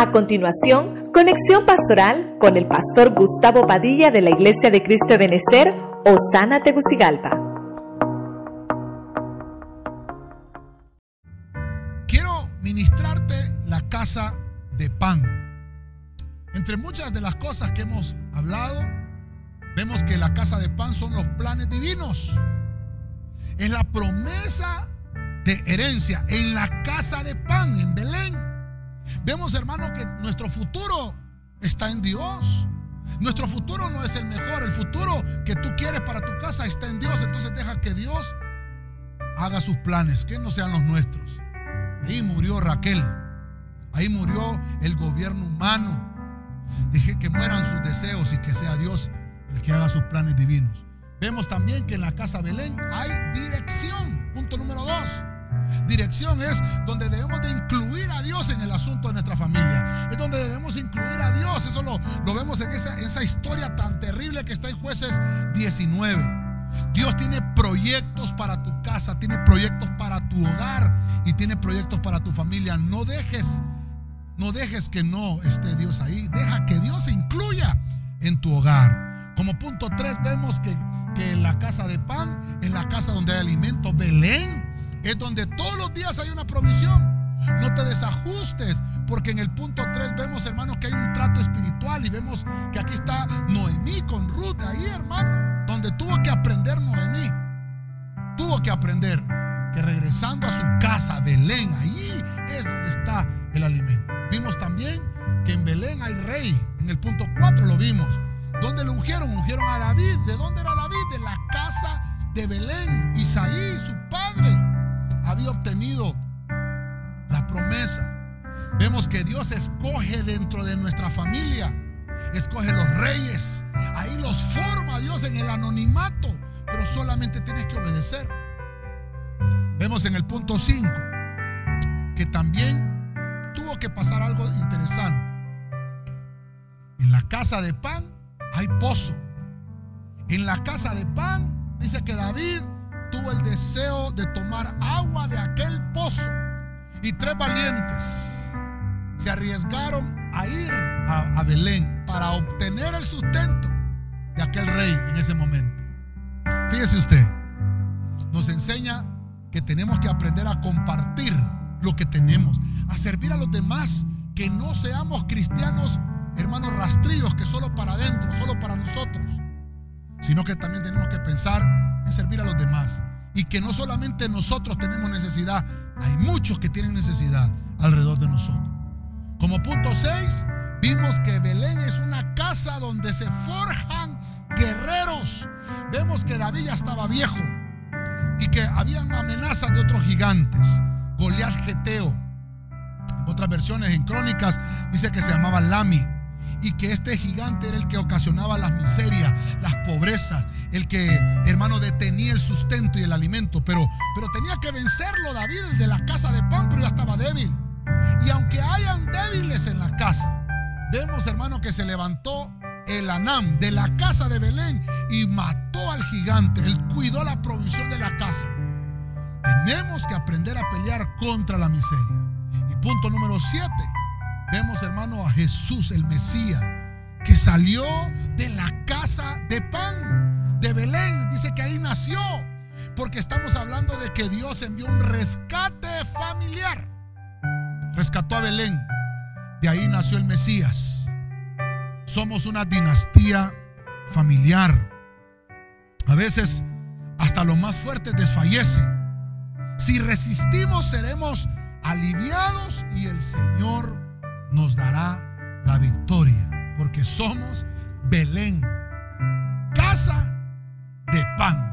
A continuación, conexión pastoral con el pastor Gustavo Padilla de la Iglesia de Cristo de Benecer, Osana Tegucigalpa. Quiero ministrarte la casa de pan. Entre muchas de las cosas que hemos hablado, vemos que la casa de pan son los planes divinos. Es la promesa de herencia en la casa de pan en Belén. Vemos, hermano, que nuestro futuro está en Dios. Nuestro futuro no es el mejor. El futuro que tú quieres para tu casa está en Dios. Entonces deja que Dios haga sus planes, que no sean los nuestros. Ahí murió Raquel. Ahí murió el gobierno humano. Deje que mueran sus deseos y que sea Dios el que haga sus planes divinos. Vemos también que en la casa Belén hay dirección. Punto número dos. Dirección es donde debemos de incluir a Dios en el asunto de nuestra familia. Es donde debemos incluir a Dios. Eso lo, vemos en esa, historia tan terrible que está en jueces 19. Dios tiene proyectos para tu casa, tiene proyectos para tu hogar y tiene proyectos para tu familia. No dejes, no dejes que no esté Dios ahí. Deja que Dios se incluya en tu hogar. Como punto 3 vemos que, que en la casa de pan, en la casa donde hay alimento, Belén es donde todos los días hay una provisión. No te desajustes, porque en el punto 3 vemos, hermanos, que hay un trato espiritual y vemos que aquí está Noemí con Ruth, ahí, hermano, donde tuvo que aprender Noemí. Tuvo que aprender que regresando a su casa, Belén, ahí es donde está el alimento. Vimos también que en Belén hay rey. En el punto 4 lo vimos. ¿Dónde lo ungieron? Ungieron a David. ¿De dónde era David? De la casa de Belén. Isaí, su Vemos que Dios escoge dentro de nuestra familia, escoge los reyes, ahí los forma Dios en el anonimato, pero solamente tienes que obedecer. Vemos en el punto 5 que también tuvo que pasar algo interesante. En la casa de pan hay pozo. En la casa de pan dice que David tuvo el deseo de tomar agua de aquel pozo. Y tres valientes se arriesgaron a ir a, Belén para obtener el sustento de aquel rey en ese momento. Fíjese usted, nos enseña que tenemos que aprender a compartir lo que tenemos, a servir a los demás, que no seamos cristianos, hermanos rastrillos, que solo para adentro, solo para nosotros, sino que también tenemos que pensar en servir a los demás. Y que no solamente nosotros tenemos necesidad, hay muchos que tienen necesidad alrededor de nosotros. Como punto 6, vimos que Belén es una casa donde se forjan guerreros. Vemos que David ya estaba viejo y que habían amenazas de otros gigantes. Goliat Geteo. Otras versiones, en crónicas, dice que se llamaba Lami y que este gigante era el que ocasionaba las miserias, las pobrezas, el que, hermano, detenía el sustento y el alimento. Pero, pero tenía que vencerlo David, de la casa de pan, pero ya estaba débil. Y aunque hayan débiles en la casa, vemos, hermano, que se levantó el Anam de la casa de Belén y mató al gigante. Él cuidó la provisión de la casa. Tenemos que aprender a pelear contra la miseria. Y punto número 7 Vemos, hermano, a Jesús, el Mesías, que salió de la casa de pan, de Belén. Dice que ahí nació, porque estamos hablando de que Dios envió un rescate familiar. Rescató a Belén. De ahí nació el Mesías. Somos una dinastía familiar. A veces hasta los más fuertes desfallecen. Si resistimos seremos aliviados y el Señor nos dará la victoria, porque somos Belén, casa de pan.